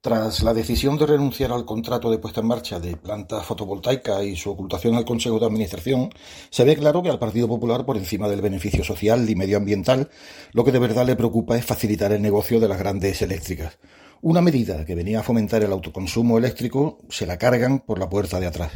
Tras la decisión de renunciar al contrato de puesta en marcha de plantas fotovoltaicas y su ocultación al Consejo de Administración, se ve claro que al Partido Popular, por encima del beneficio social y medioambiental, lo que de verdad le preocupa es facilitar el negocio de las grandes eléctricas. Una medida que venía a fomentar el autoconsumo eléctrico se la cargan por la puerta de atrás.